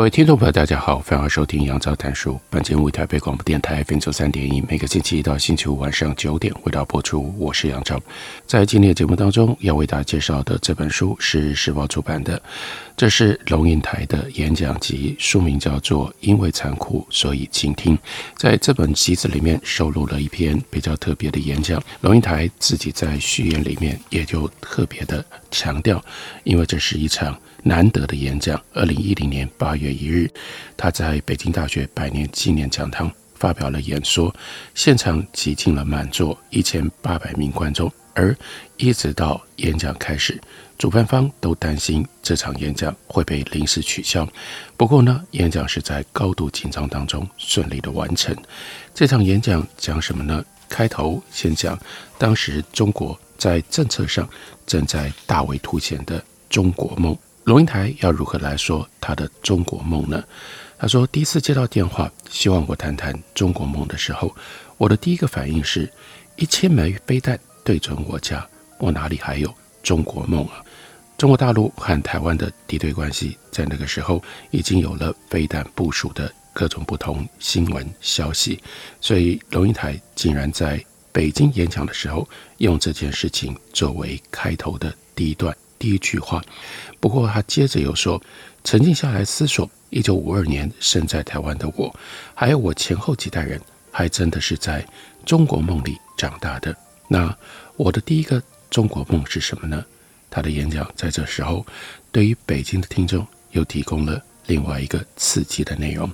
各位听众朋友，大家好，欢迎收听杨照谈书。本节目为台北广播电台 FM 九三点一，每个星期一到星期五晚上九点为大家播出。我是杨照。在今天的节目当中，要为大家介绍的这本书是时报出版的，这是龙应台的演讲集，书名叫做《因为残酷，所以倾听》。在这本集子里面收录了一篇比较特别的演讲。龙应台自己在序言里面也就特别的强调，因为这是一场。难得的演讲。二零一零年八月一日，他在北京大学百年纪念讲堂发表了演说，现场挤进了满座一千八百名观众。而一直到演讲开始，主办方都担心这场演讲会被临时取消。不过呢，演讲是在高度紧张当中顺利的完成。这场演讲讲什么呢？开头先讲当时中国在政策上正在大为凸显的中国梦。龙应台要如何来说他的中国梦呢？他说，第一次接到电话，希望我谈谈中国梦的时候，我的第一个反应是，一千枚飞弹对准我家，我哪里还有中国梦啊？中国大陆和台湾的敌对关系，在那个时候已经有了飞弹部署的各种不同新闻消息，所以龙应台竟然在北京演讲的时候，用这件事情作为开头的第一段。第一句话，不过他接着又说：“沉静下来思索，一九五二年生在台湾的我，还有我前后几代人，还真的是在中国梦里长大的。那我的第一个中国梦是什么呢？”他的演讲在这时候，对于北京的听众又提供了另外一个刺激的内容。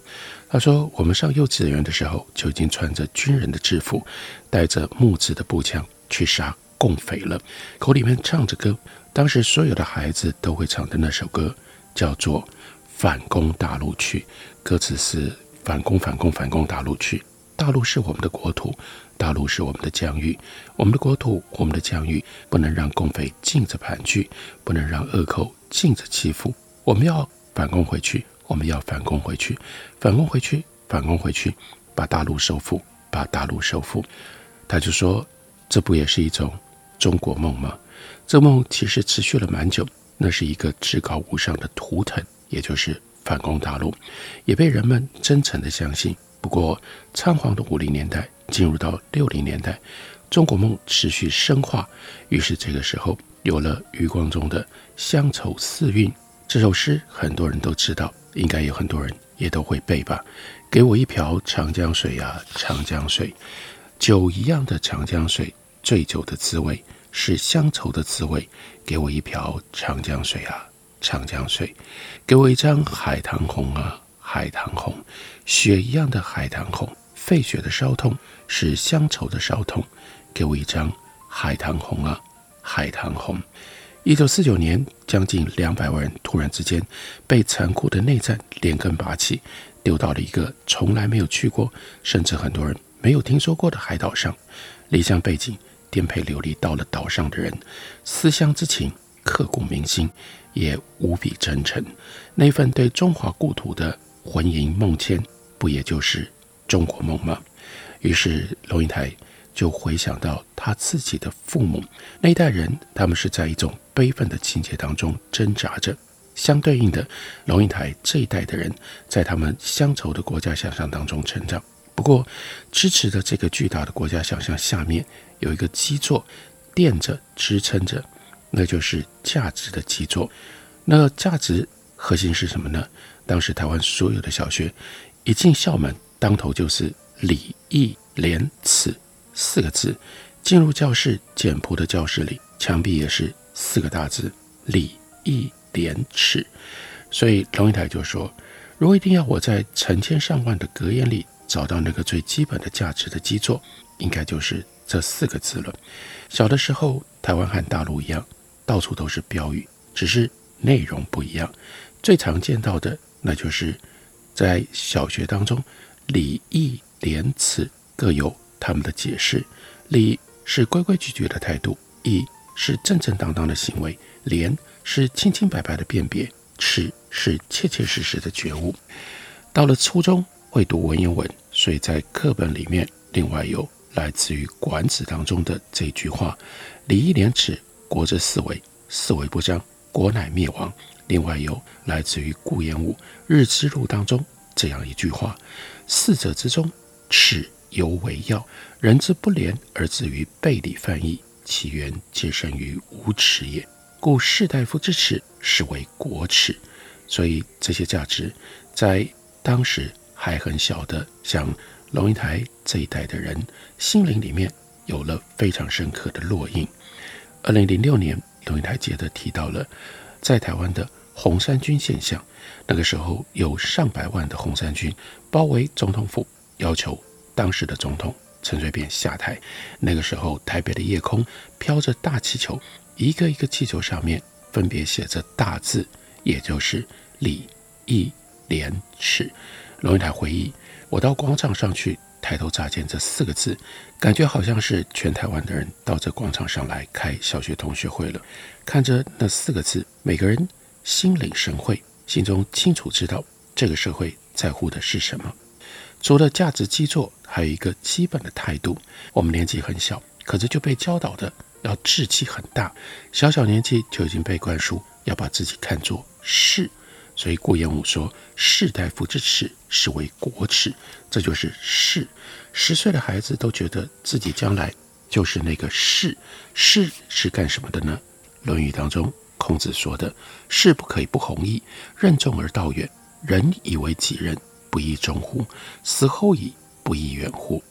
他说：“我们上幼稚园的时候，就已经穿着军人的制服，带着木质的步枪去杀共匪了，口里面唱着歌。”当时所有的孩子都会唱的那首歌，叫做《反攻大陆去》，歌词是“反攻，反攻，反攻大陆去”。大陆是我们的国土，大陆是我们的疆域，我们的国土，我们的疆域，不能让共匪尽着盘踞，不能让恶寇尽着欺负。我们要反攻回去，我们要反攻回去，反攻回去，反攻回去，把大陆收复，把大陆收复。他就说：“这不也是一种中国梦吗？”这梦其实持续了蛮久，那是一个至高无上的图腾，也就是反攻大陆，也被人们真诚的相信。不过，仓皇的五零年代进入到六零年代，中国梦持续深化，于是这个时候有了余光中的《乡愁四韵》这首诗，很多人都知道，应该有很多人也都会背吧。给我一瓢长江水啊，长江水，酒一样的长江水，醉酒的滋味。是乡愁的滋味，给我一瓢长江水啊，长江水，给我一张海棠红啊，海棠红，雪一样的海棠红，沸血的烧痛是乡愁的烧痛，给我一张海棠红啊，海棠红。一九四九年，将近两百万人突然之间被残酷的内战连根拔起，丢到了一个从来没有去过，甚至很多人没有听说过的海岛上，离乡背井。颠沛流离到了岛上的人，思乡之情刻骨铭心，也无比真诚。那份对中华故土的魂萦梦牵，不也就是中国梦吗？于是龙应台就回想到他自己的父母那一代人，他们是在一种悲愤的情节当中挣扎着。相对应的，龙应台这一代的人，在他们乡愁的国家想象当中成长。不过，支持的这个巨大的国家想象下面有一个基座垫着支撑着，那就是价值的基座。那价值核心是什么呢？当时台湾所有的小学一进校门，当头就是礼义廉耻四个字。进入教室，简朴的教室里，墙壁也是四个大字：礼义廉耻。所以龙应台就说：“如果一定要我在成千上万的格言里。”找到那个最基本的价值的基座，应该就是这四个字了。小的时候，台湾和大陆一样，到处都是标语，只是内容不一样。最常见到的，那就是在小学当中，礼义廉耻各有他们的解释。礼是规规矩矩的态度，义是正正当当的行为，廉是清清白白的辨别，耻是切切实实的觉悟。到了初中会读文言文，所以在课本里面另外有来自于《管子》当中的这句话：“礼义廉耻，国之四维，四维不张，国乃灭亡。”另外有来自于顾炎武《日知录》当中这样一句话：“四者之中，耻尤为要。人之不廉而至于背礼犯义，其源皆生于无耻也。故士大夫之耻，是为国耻。”所以这些价值在当时还很小的，像龙应台这一代的人心灵里面有了非常深刻的烙印。二零零六年，龙应台接着提到了。在台湾的红衫军现象，那个时候有上百万的红衫军包围总统府，要求当时的总统陈水扁下台。那个时候，台北的夜空飘着大气球，一个一个气球上面分别写着大字，也就是“礼义廉耻”。龙应台回忆：“我到广场上去。”抬头乍见这四个字，感觉好像是全台湾的人到这广场上来开小学同学会了。看着那四个字，每个人心领神会，心中清楚知道这个社会在乎的是什么。除了价值基座，还有一个基本的态度。我们年纪很小，可是就被教导的要志气很大，小小年纪就已经被灌输要把自己看作是。所以顾炎武说：“士大夫之耻，是为国耻。”这就是士。十岁的孩子都觉得自己将来就是那个士。士是干什么的呢？《论语》当中，孔子说的：“士不可以不弘毅，任重而道远。人以为己任，不亦忠乎？死后已，不亦远乎？”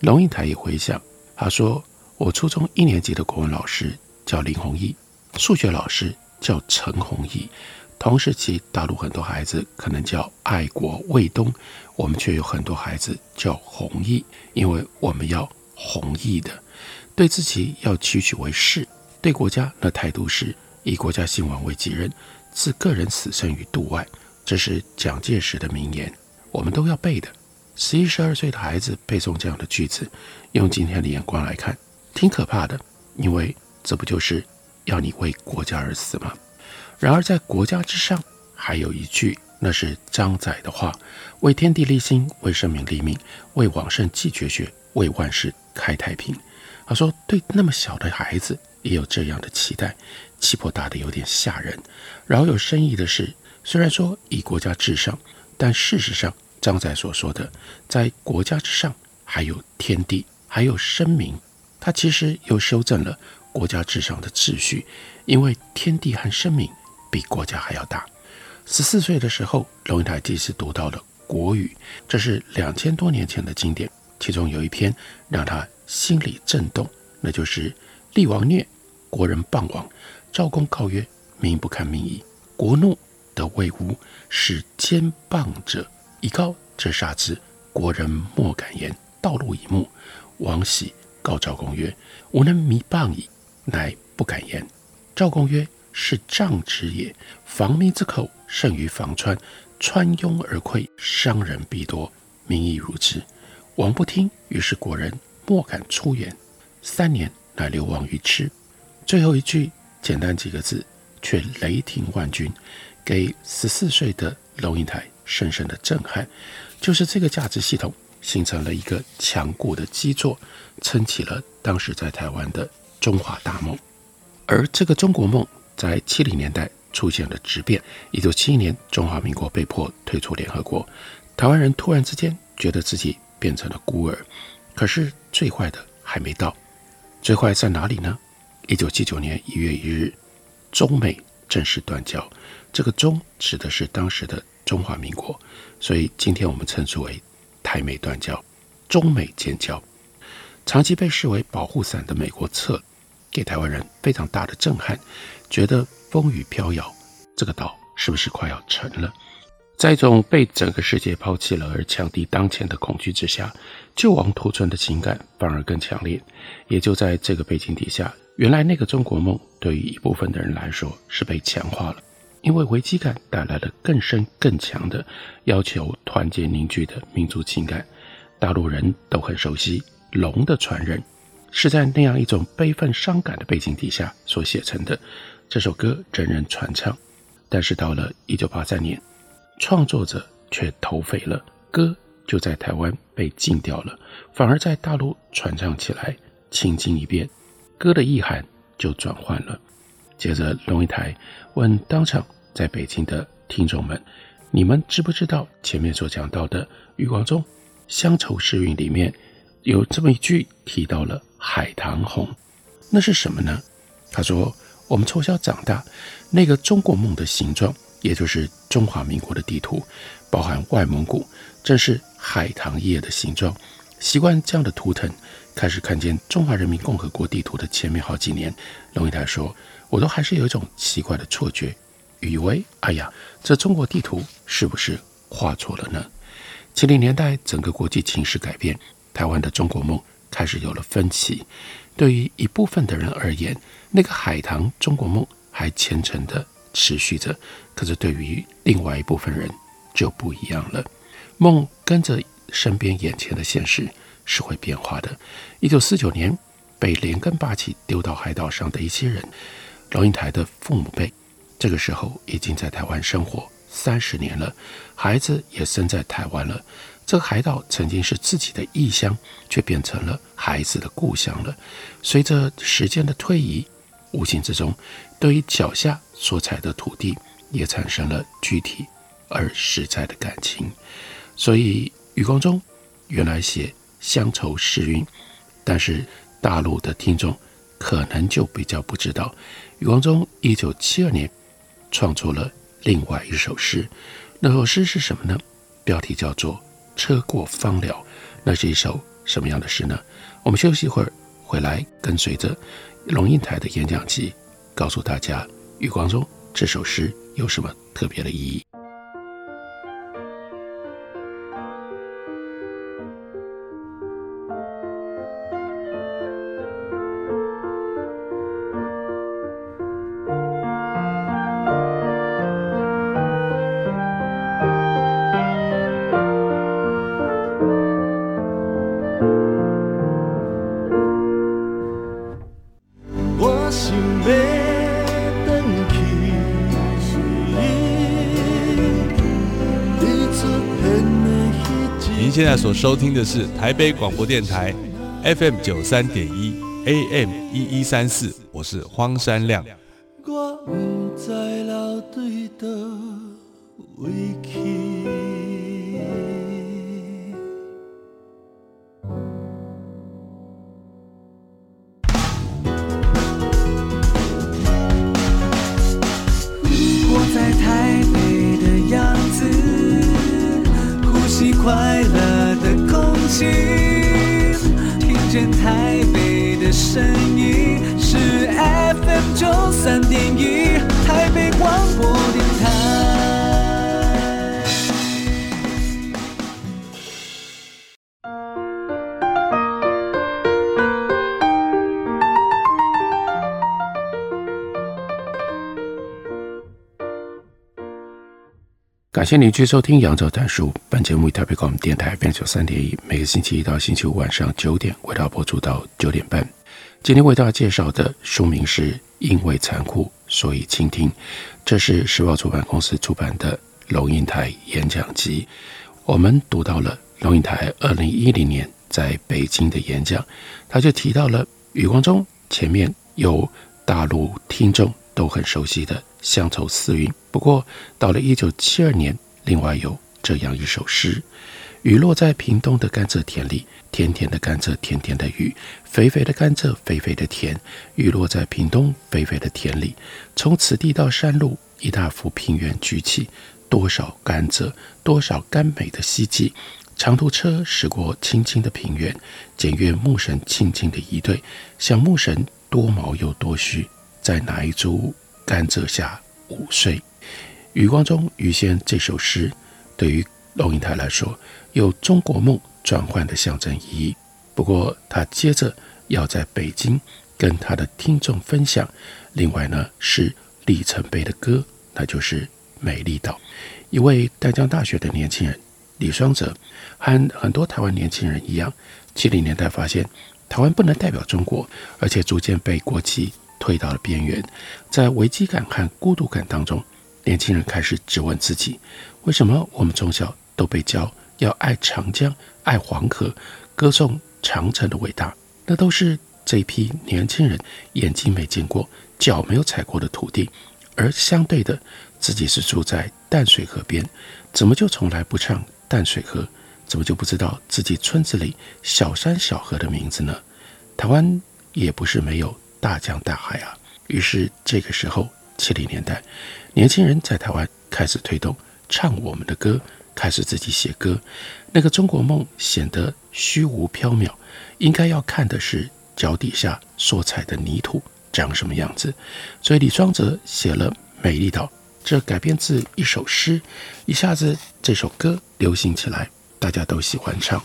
龙应台也回想，他说：“我初中一年级的国文老师叫林弘毅，数学老师叫陈弘毅。”同时期，大陆很多孩子可能叫爱国卫东，我们却有很多孩子叫弘毅，因为我们要弘毅的，对自己要屈曲为士，对国家那态度是以国家兴亡为己任，置个人死生于度外。这是蒋介石的名言，我们都要背的。十一、十二岁的孩子背诵这样的句子，用今天的眼光来看，挺可怕的，因为这不就是要你为国家而死吗？然而，在国家之上，还有一句，那是张载的话：“为天地立心，为生民立命，为往圣继绝学，为万世开太平。”他说：“对那么小的孩子，也有这样的期待，气魄大得有点吓人。饶有深意的是，虽然说以国家至上，但事实上，张载所说的在国家之上，还有天地，还有生民，他其实又修正了国家至上的秩序，因为天地和生民。”比国家还要大。十四岁的时候，龙应台第一次读到了《国语》，这是两千多年前的经典。其中有一篇让他心里震动，那就是“厉王虐，国人谤王。赵公告曰：‘民不堪命矣。’国怒得未污，使奸谤者以告，则杀之。国人莫敢言。道路以目。王喜告赵公曰：‘吾能弥谤矣。’乃不敢言。赵公曰。是杖之也，防民之口胜于防川，川拥而溃，伤人必多，民亦如之。王不听，于是国人莫敢出言。三年，乃流亡于赤。最后一句简单几个字，却雷霆万钧，给十四岁的龙应台深深的震撼。就是这个价值系统形成了一个强固的基座，撑起了当时在台湾的中华大梦。而这个中国梦。在七零年代出现了质变。一九七一年，中华民国被迫退出联合国，台湾人突然之间觉得自己变成了孤儿。可是最坏的还没到，最坏在哪里呢？一九七九年一月一日，中美正式断交。这个“中”指的是当时的中华民国，所以今天我们称之为台美断交，中美建交。长期被视为保护伞的美国策，给台湾人非常大的震撼。觉得风雨飘摇，这个岛是不是快要沉了？在一种被整个世界抛弃了而强敌当前的恐惧之下，救亡图存的情感反而更强烈。也就在这个背景底下，原来那个中国梦对于一部分的人来说是被强化了，因为危机感带来了更深更强的要求团结凝聚的民族情感。大陆人都很熟悉《龙的传人》，是在那样一种悲愤伤感的背景底下所写成的。这首歌人人传唱，但是到了一九八三年，创作者却投肥了，歌就在台湾被禁掉了，反而在大陆传唱起来，轻轻一变，歌的意涵就转换了。接着龙应台问当场在北京的听众们：“你们知不知道前面所讲到的余光中《乡愁诗韵》里面有这么一句提到了海棠红，那是什么呢？”他说。我们从小长大，那个中国梦的形状，也就是中华民国的地图，包含外蒙古，正是海棠叶的形状。习惯这样的图腾，开始看见中华人民共和国地图的前面好几年，龙应台说，我都还是有一种奇怪的错觉，以为，哎呀，这中国地图是不是画错了呢？七零年代，整个国际情势改变，台湾的中国梦开始有了分歧。对于一部分的人而言，那个海棠中国梦还虔诚地持续着；可是对于另外一部分人就不一样了。梦跟着身边眼前的现实是会变化的。一九四九年被连根拔起丢到海岛上的一些人，龙应台的父母辈，这个时候已经在台湾生活三十年了，孩子也生在台湾了。这个海岛曾经是自己的异乡，却变成了孩子的故乡了。随着时间的推移，无形之中，对于脚下所踩的土地也产生了具体而实在的感情。所以，余光中原来写乡愁诗韵，但是大陆的听众可能就比较不知道，余光中一九七二年创作了另外一首诗。那首诗是什么呢？标题叫做。车过芳寮，那是一首什么样的诗呢？我们休息一会儿，回来跟随着龙应台的演讲集，告诉大家余光中这首诗有什么特别的意义。现在所收听的是台北广播电台 FM 九三点一 AM 一一三四，我是荒山亮。心，听见台北的声音是 FM 九三点一。感谢您继续收听《杨照谈书》。本节目以台北广播电台 FM 九三点一，每个星期一到星期五晚上九点，为大家播出到九点半。今天为大家介绍的书名是《因为残酷，所以倾听》，这是时报出版公司出版的龙应台演讲集。我们读到了龙应台二零一零年在北京的演讲，他就提到了余光中前面有大陆听众都很熟悉的乡愁四韵。不过，到了一九七二年，另外有这样一首诗：雨落在屏东的甘蔗田里，甜甜的甘蔗，甜甜的雨，肥肥的甘蔗，肥肥的田。雨落在屏东肥肥的田里，从此地到山路，一大幅平原举起，多少甘蔗，多少甘美的希冀。长途车驶过青青的平原，检阅牧神轻轻的一对，想牧神多毛又多须，在哪一株甘蔗下午睡？余光中余先这首诗，对于龙应台来说，有中国梦转换的象征意义。不过，他接着要在北京跟他的听众分享。另外呢，是里程碑的歌，那就是《美丽岛》。一位淡江大学的年轻人李双泽，和很多台湾年轻人一样，七零年代发现台湾不能代表中国，而且逐渐被国际推到了边缘。在危机感和孤独感当中，年轻人开始质问自己：为什么我们从小都被教要爱长江、爱黄河，歌颂长城的伟大？那都是这一批年轻人眼睛没见过、脚没有踩过的土地，而相对的，自己是住在淡水河边，怎么就从来不唱？淡水河，怎么就不知道自己村子里小山小河的名字呢？台湾也不是没有大江大海啊。于是这个时候，七零年代，年轻人在台湾开始推动唱我们的歌，开始自己写歌。那个中国梦显得虚无缥缈，应该要看的是脚底下所踩的泥土长什么样子。所以李双泽写了《美丽岛》。这改编自一首诗，一下子这首歌流行起来，大家都喜欢唱。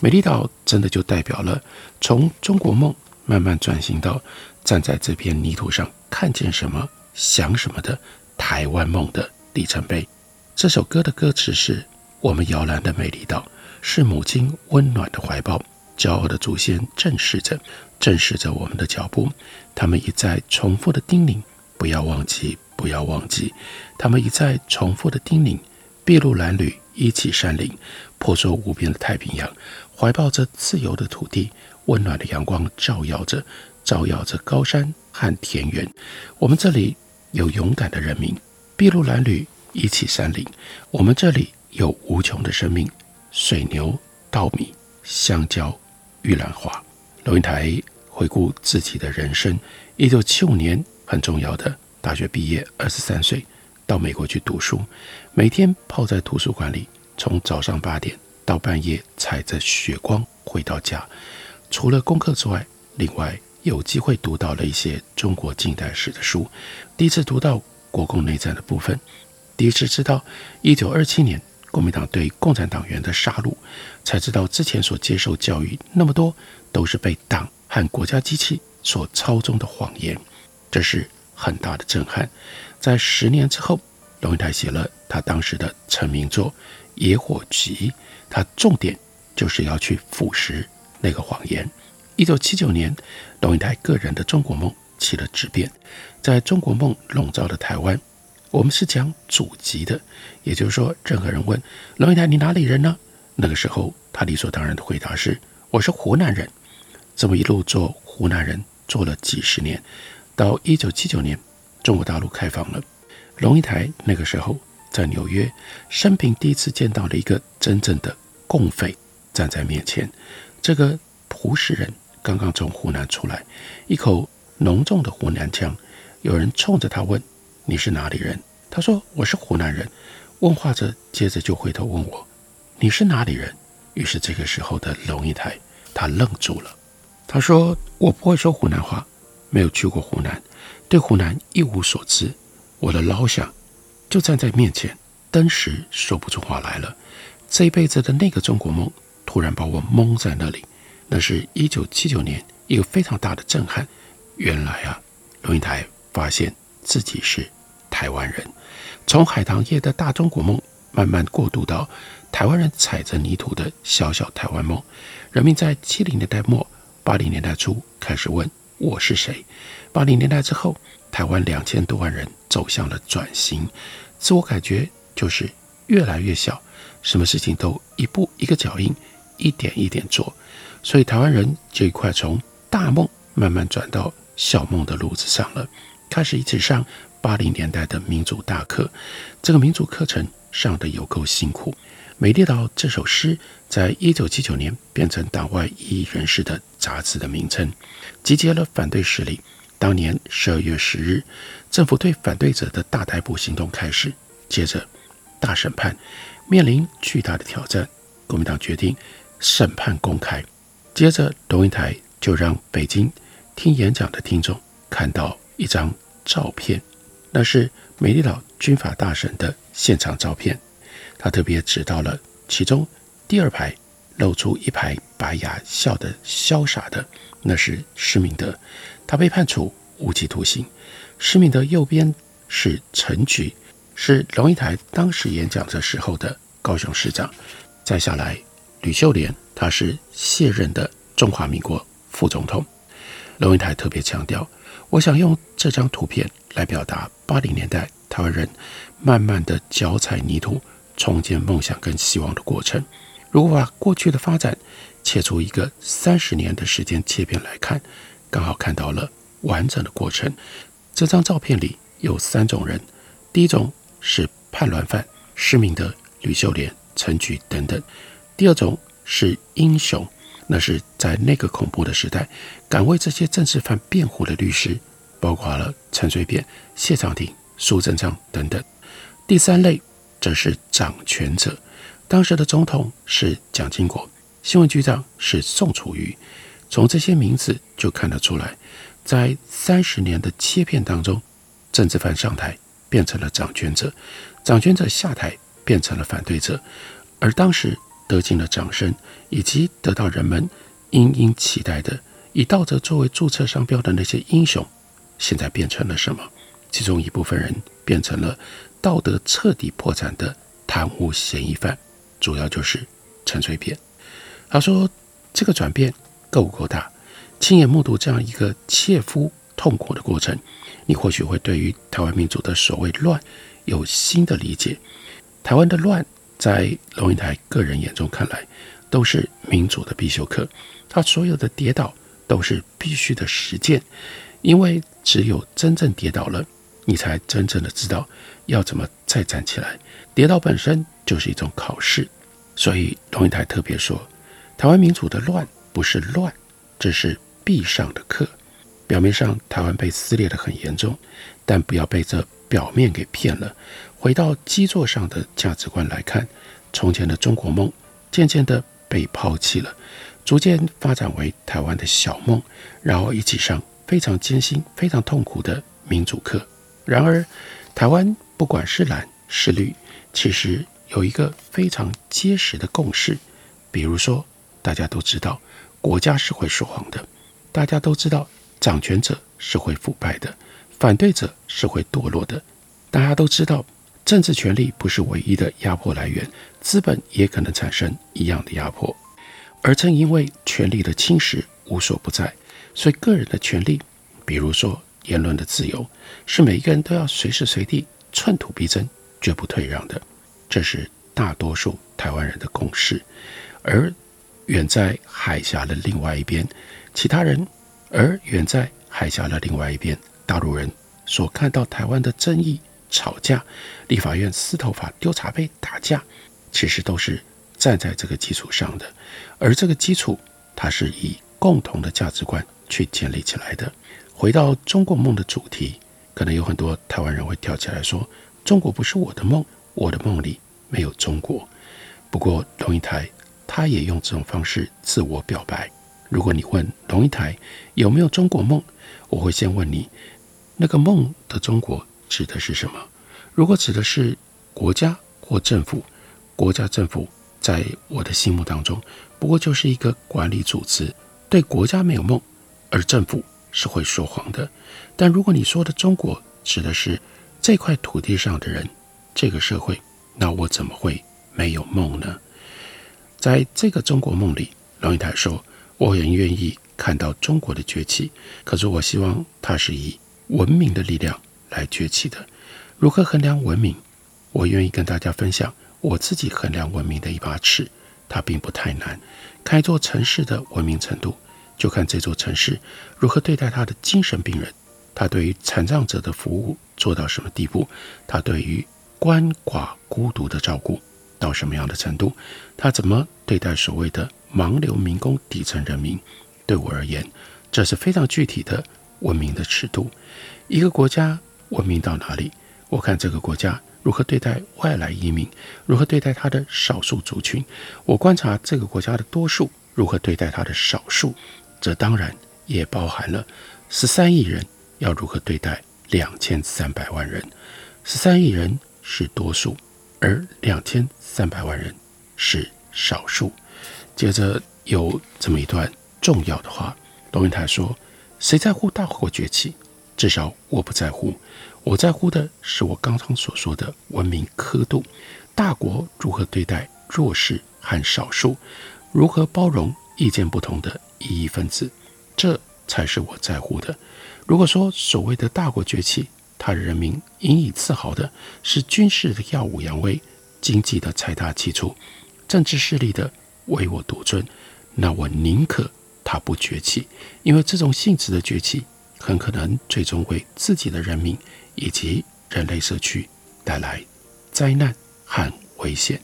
美丽岛真的就代表了从中国梦慢慢转型到站在这片泥土上看见什么想什么的台湾梦的里程碑。这首歌的歌词是：我们摇篮的美丽岛，是母亲温暖的怀抱，骄傲的祖先正视着，正视着我们的脚步，他们一再重复的叮咛，不要忘记。不要忘记，他们一再重复的叮咛：筚路蓝缕，一起山林，婆娑无边的太平洋，怀抱着自由的土地，温暖的阳光照耀着，照耀着高山和田园。我们这里有勇敢的人民，筚路蓝缕，一起山林。我们这里有无穷的生命，水牛、稻米、香蕉、玉兰花。龙应台回顾自己的人生，一九七五年很重要的。大学毕业，二十三岁，到美国去读书，每天泡在图书馆里，从早上八点到半夜，踩着雪光回到家。除了功课之外，另外有机会读到了一些中国近代史的书。第一次读到国共内战的部分，第一次知道一九二七年国民党对共产党员的杀戮，才知道之前所接受教育那么多都是被党和国家机器所操纵的谎言。这是。很大的震撼，在十年之后，龙应台写了他当时的成名作《野火集》，他重点就是要去腐蚀那个谎言。一九七九年，龙应台个人的中国梦起了质变，在中国梦笼罩的台湾，我们是讲祖籍的，也就是说，任何人问龙应台你哪里人呢？那个时候，他理所当然的回答是我是湖南人。这么一路做湖南人，做了几十年。到一九七九年，中国大陆开放了，龙应台那个时候在纽约，生平第一次见到了一个真正的共匪站在面前。这个湖石人刚刚从湖南出来，一口浓重的湖南腔。有人冲着他问：“你是哪里人？”他说：“我是湖南人。”问话着，接着就回头问我：“你是哪里人？”于是这个时候的龙应台他愣住了，他说：“我不会说湖南话。”没有去过湖南，对湖南一无所知。我的老乡就站在面前，登时说不出话来了。这一辈子的那个中国梦，突然把我蒙在那里。那是一九七九年一个非常大的震撼。原来啊，龙应台发现自己是台湾人，从海棠叶的大中国梦，慢慢过渡到台湾人踩着泥土的小小台湾梦。人民在七零年代末、八零年代初开始问。我是谁？八零年代之后，台湾两千多万人走向了转型，自我感觉就是越来越小，什么事情都一步一个脚印，一点一点做，所以台湾人这一块从大梦慢慢转到小梦的路子上了，开始一起上八零年代的民主大课，这个民主课程上得有够辛苦。美丽岛这首诗，在一九七九年变成党外异议人士的杂志的名称，集结了反对势力。当年十二月十日，政府对反对者的大逮捕行动开始，接着大审判面临巨大的挑战，国民党决定审判公开。接着，龙应台就让北京听演讲的听众看到一张照片，那是美丽岛军法大审的现场照片。他特别指到了其中第二排露出一排白牙，笑得潇洒的，那是施明德，他被判处无期徒刑。施明德右边是陈菊，是龙应台当时演讲的时候的高雄市长。再下来，吕秀莲，他是卸任的中华民国副总统。龙应台特别强调，我想用这张图片来表达八零年代台湾人慢慢的脚踩泥土，重建梦想跟希望的过程。如果把过去的发展切出一个三十年的时间切片来看，刚好看到了完整的过程。这张照片里有三种人，第一种是叛乱犯，施明德、吕秀莲。陈菊等等，第二种是英雄，那是在那个恐怖的时代，敢为这些政治犯辩护的律师，包括了陈水扁、谢长廷、苏贞昌等等。第三类则是掌权者，当时的总统是蒋经国，新闻局长是宋楚瑜。从这些名字就看得出来，在三十年的切片当中，政治犯上台变成了掌权者，掌权者下台。变成了反对者，而当时得尽了掌声，以及得到人们殷殷期待的以道德作为注册商标的那些英雄，现在变成了什么？其中一部分人变成了道德彻底破产的贪污嫌疑犯，主要就是陈水扁。他说：“这个转变够不够大？亲眼目睹这样一个切肤痛苦的过程，你或许会对于台湾民主的所谓乱有新的理解。”台湾的乱，在龙应台个人眼中看来，都是民主的必修课。他所有的跌倒都是必须的实践，因为只有真正跌倒了，你才真正的知道要怎么再站起来。跌倒本身就是一种考试，所以龙应台特别说，台湾民主的乱不是乱，这是必上的课。表面上台湾被撕裂得很严重，但不要被这表面给骗了。回到基座上的价值观来看，从前的中国梦渐渐地被抛弃了，逐渐发展为台湾的小梦，然后一起上非常艰辛、非常痛苦的民主课。然而，台湾不管是蓝是绿，其实有一个非常结实的共识，比如说，大家都知道国家是会说谎的，大家都知道掌权者是会腐败的，反对者是会堕落的，大家都知道。政治权力不是唯一的压迫来源，资本也可能产生一样的压迫。而正因为权力的侵蚀无所不在，所以个人的权利，比如说言论的自由，是每一个人都要随时随地寸土必争、绝不退让的。这是大多数台湾人的共识。而远在海峡的另外一边，其他人；而远在海峡的另外一边，大陆人所看到台湾的争议。吵架，立法院撕头发、丢茶杯、打架，其实都是站在这个基础上的。而这个基础，它是以共同的价值观去建立起来的。回到中国梦的主题，可能有很多台湾人会跳起来说：“中国不是我的梦，我的梦里没有中国。”不过龙应台他也用这种方式自我表白。如果你问龙应台有没有中国梦，我会先问你：那个梦的中国。指的是什么？如果指的是国家或政府，国家政府在我的心目当中，不过就是一个管理组织，对国家没有梦，而政府是会说谎的。但如果你说的中国指的是这块土地上的人，这个社会，那我怎么会没有梦呢？在这个中国梦里，龙应台说，我很愿意看到中国的崛起，可是我希望它是以文明的力量。来崛起的，如何衡量文明？我愿意跟大家分享我自己衡量文明的一把尺，它并不太难。看一座城市的文明程度，就看这座城市如何对待他的精神病人，他对于残障者的服务做到什么地步，他对于鳏寡孤独的照顾到什么样的程度，他怎么对待所谓的盲流民工底层人民？对我而言，这是非常具体的文明的尺度。一个国家。文明到哪里？我看这个国家如何对待外来移民，如何对待他的少数族群。我观察这个国家的多数如何对待他的少数，这当然也包含了十三亿人要如何对待两千三百万人。十三亿人是多数，而两千三百万人是少数。接着有这么一段重要的话，龙应台说：“谁在乎大国崛起？至少我不在乎。我在乎的是我刚刚所说的文明刻度，大国如何对待弱势和少数，如何包容意见不同的异议分子，这才是我在乎的。如果说所谓的大国崛起，他人民引以自豪的是军事的耀武扬威，经济的财大气粗，政治势力的。”唯我独尊，那我宁可他不崛起，因为这种性质的崛起，很可能最终为自己的人民以及人类社区带来灾难和危险。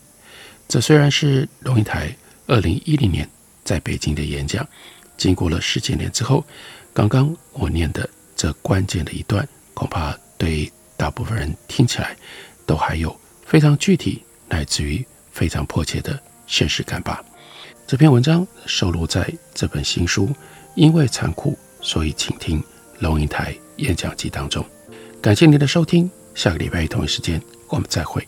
这虽然是龙应台二零一零年在北京的演讲，经过了十几年之后，刚刚我念的这关键的一段，恐怕对大部分人听起来都还有非常具体乃至于非常迫切的现实感吧。这篇文章收录在这本新书《因为残酷，所以请听龙应台演讲集》当中。感谢您的收听，下个礼拜同一时间我们再会。